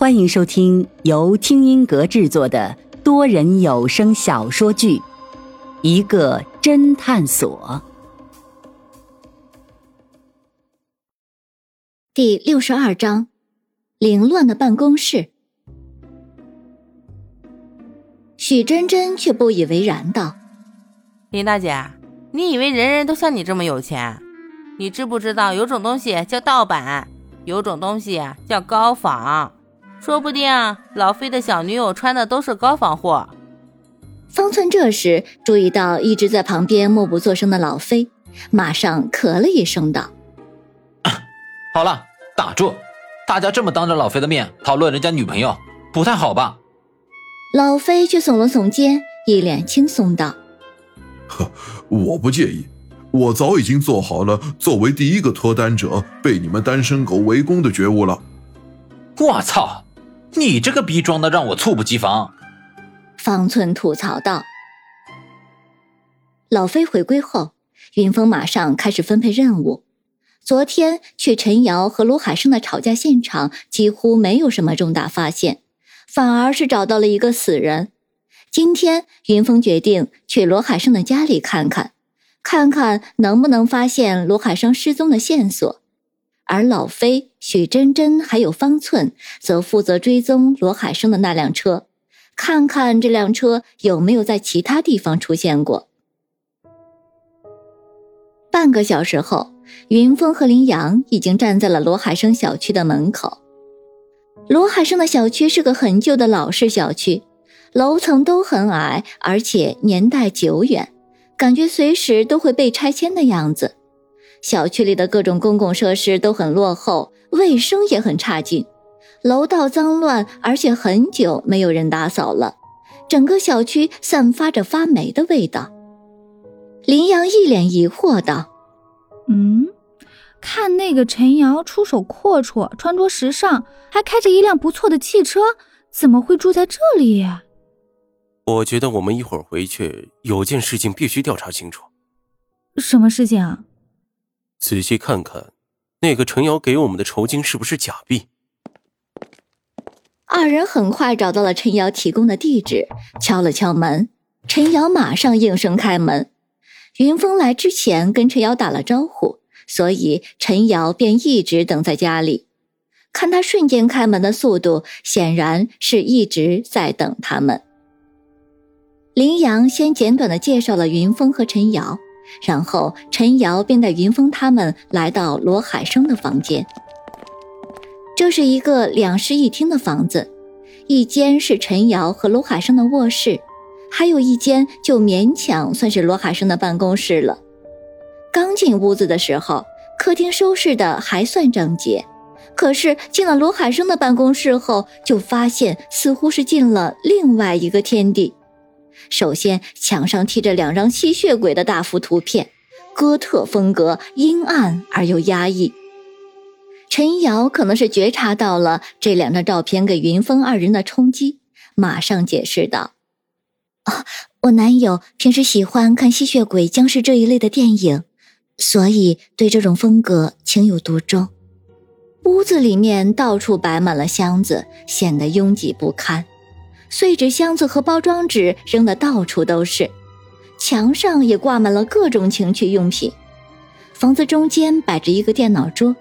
欢迎收听由听音阁制作的多人有声小说剧《一个侦探所》第六十二章：凌乱的办公室。许真真却不以为然道：“林大姐，你以为人人都像你这么有钱？你知不知道有种东西叫盗版，有种东西叫高仿？”说不定老飞的小女友穿的都是高仿货。方寸这时注意到一直在旁边默不作声的老飞，马上咳了一声道：“好了，打住！大家这么当着老飞的面讨论人家女朋友，不太好吧？”老飞却耸了耸肩，一脸轻松道：“呵，我不介意，我早已经做好了作为第一个脱单者被你们单身狗围攻的觉悟了。”我操！你这个逼装的让我猝不及防。方寸吐槽道：“老飞回归后，云峰马上开始分配任务。昨天去陈瑶和罗海生的吵架现场，几乎没有什么重大发现，反而是找到了一个死人。今天云峰决定去罗海生的家里看看，看看能不能发现罗海生失踪的线索。”而老飞、许真真还有方寸，则负责追踪罗海生的那辆车，看看这辆车有没有在其他地方出现过。半个小时后，云峰和林阳已经站在了罗海生小区的门口。罗海生的小区是个很旧的老式小区，楼层都很矮，而且年代久远，感觉随时都会被拆迁的样子。小区里的各种公共设施都很落后，卫生也很差劲，楼道脏乱，而且很久没有人打扫了，整个小区散发着发霉的味道。林阳一脸疑惑道：“嗯，看那个陈瑶出手阔绰，穿着时尚，还开着一辆不错的汽车，怎么会住在这里？”我觉得我们一会儿回去，有件事情必须调查清楚。什么事情啊？仔细看看，那个陈瑶给我们的酬金是不是假币？二人很快找到了陈瑶提供的地址，敲了敲门。陈瑶马上应声开门。云峰来之前跟陈瑶打了招呼，所以陈瑶便一直等在家里。看他瞬间开门的速度，显然是一直在等他们。林阳先简短的介绍了云峰和陈瑶。然后陈瑶便带云峰他们来到罗海生的房间。这是一个两室一厅的房子，一间是陈瑶和罗海生的卧室，还有一间就勉强算是罗海生的办公室了。刚进屋子的时候，客厅收拾的还算整洁，可是进了罗海生的办公室后，就发现似乎是进了另外一个天地。首先，墙上贴着两张吸血鬼的大幅图片，哥特风格，阴暗而又压抑。陈瑶可能是觉察到了这两张照片给云峰二人的冲击，马上解释道：“啊，我男友平时喜欢看吸血鬼、僵尸这一类的电影，所以对这种风格情有独钟。”屋子里面到处摆满了箱子，显得拥挤不堪。碎纸箱子和包装纸扔得到处都是，墙上也挂满了各种情趣用品。房子中间摆着一个电脑桌，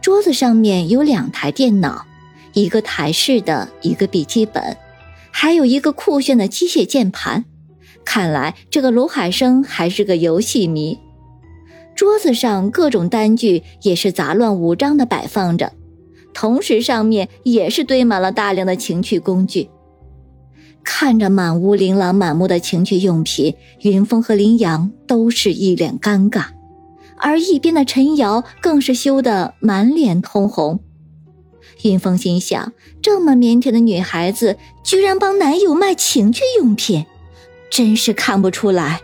桌子上面有两台电脑，一个台式的，一个笔记本，还有一个酷炫的机械键盘。看来这个卢海生还是个游戏迷。桌子上各种单据也是杂乱无章的摆放着，同时上面也是堆满了大量的情趣工具。看着满屋琳琅满目的情趣用品，云峰和林阳都是一脸尴尬，而一边的陈瑶更是羞得满脸通红。云峰心想：这么腼腆的女孩子，居然帮男友卖情趣用品，真是看不出来。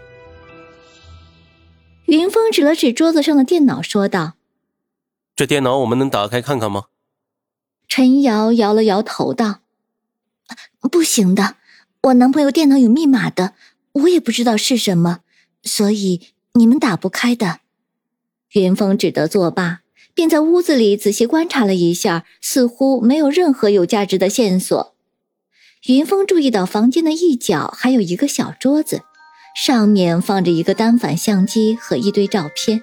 云峰指了指桌子上的电脑，说道：“这电脑我们能打开看看吗？”陈瑶摇了摇头，道：“不行的。”我男朋友电脑有密码的，我也不知道是什么，所以你们打不开的。云峰只得作罢，便在屋子里仔细观察了一下，似乎没有任何有价值的线索。云峰注意到房间的一角还有一个小桌子，上面放着一个单反相机和一堆照片。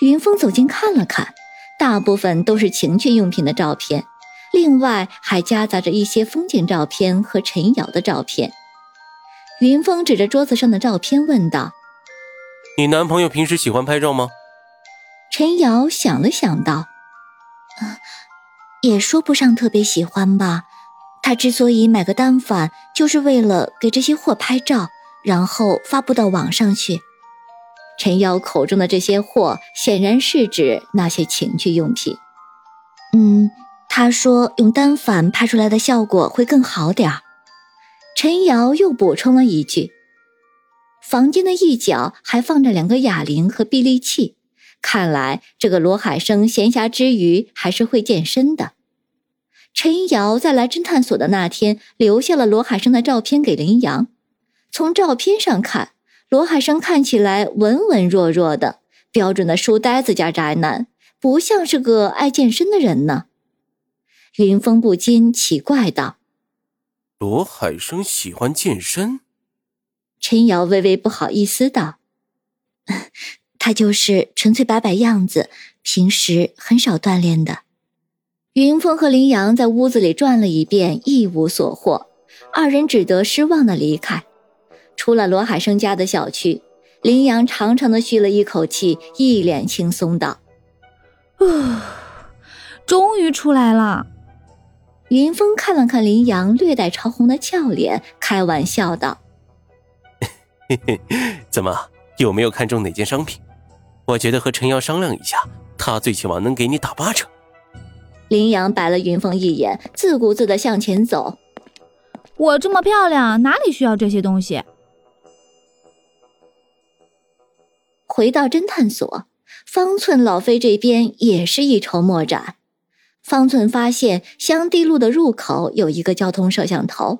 云峰走近看了看，大部分都是情趣用品的照片，另外还夹杂着一些风景照片和陈瑶的照片。云峰指着桌子上的照片问道：“你男朋友平时喜欢拍照吗？”陈瑶想了想道：“啊，也说不上特别喜欢吧。他之所以买个单反，就是为了给这些货拍照，然后发布到网上去。”陈瑶口中的这些货，显然是指那些情趣用品。嗯，他说用单反拍出来的效果会更好点儿。陈瑶又补充了一句：“房间的一角还放着两个哑铃和臂力器。”看来这个罗海生闲暇之余还是会健身的。陈瑶在来侦探所的那天留下了罗海生的照片给林阳。从照片上看，罗海生看起来文文弱弱的，标准的书呆子加宅男，不像是个爱健身的人呢。云峰不禁奇怪道：“罗海生喜欢健身？”陈瑶微微不好意思道。他就是纯粹摆摆样子，平时很少锻炼的。云峰和林阳在屋子里转了一遍，一无所获，二人只得失望的离开。出了罗海生家的小区，林阳长长的吁了一口气，一脸轻松道：“啊，终于出来了。”云峰看了看林阳略带潮红的俏脸，开玩笑道：“嘿嘿，怎么有没有看中哪件商品？”我觉得和陈瑶商量一下，他最起码能给你打八折。林阳白了云峰一眼，自顾自的向前走。我这么漂亮，哪里需要这些东西？回到侦探所，方寸、老飞这边也是一筹莫展。方寸发现香堤路的入口有一个交通摄像头，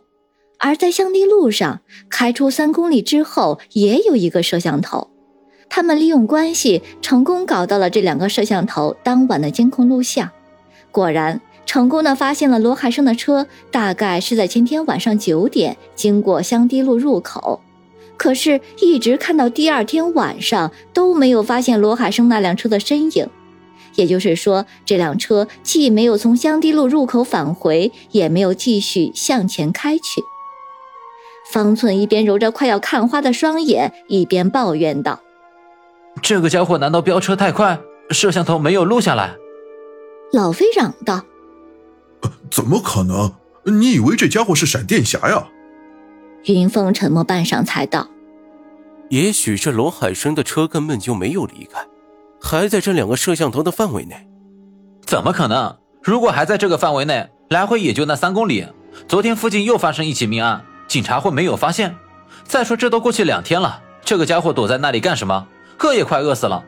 而在香堤路上开出三公里之后也有一个摄像头。他们利用关系成功搞到了这两个摄像头当晚的监控录像，果然成功的发现了罗海生的车，大概是在前天晚上九点经过香堤路入口，可是，一直看到第二天晚上都没有发现罗海生那辆车的身影，也就是说，这辆车既没有从香堤路入口返回，也没有继续向前开去。方寸一边揉着快要看花的双眼，一边抱怨道。这个家伙难道飙车太快，摄像头没有录下来？老飞嚷道：“怎么可能？你以为这家伙是闪电侠呀？”云峰沉默半晌，才道：“也许这罗海生的车根本就没有离开，还在这两个摄像头的范围内。怎么可能？如果还在这个范围内，来回也就那三公里。昨天附近又发生一起命案，警察会没有发现？再说这都过去两天了，这个家伙躲在那里干什么？”饿也快饿死了。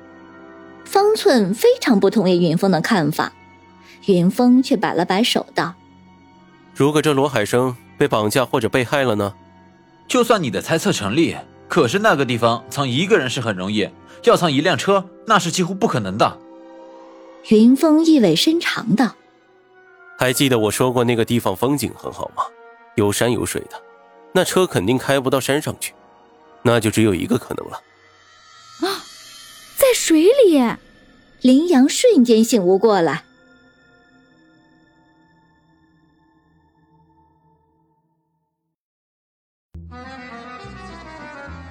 方寸非常不同意云峰的看法，云峰却摆了摆手道：“如果这罗海生被绑架或者被害了呢？就算你的猜测成立，可是那个地方藏一个人是很容易，要藏一辆车那是几乎不可能的。”云峰意味深长道：“还记得我说过那个地方风景很好吗？有山有水的，那车肯定开不到山上去，那就只有一个可能了。”啊，在水里！林阳瞬间醒悟过来。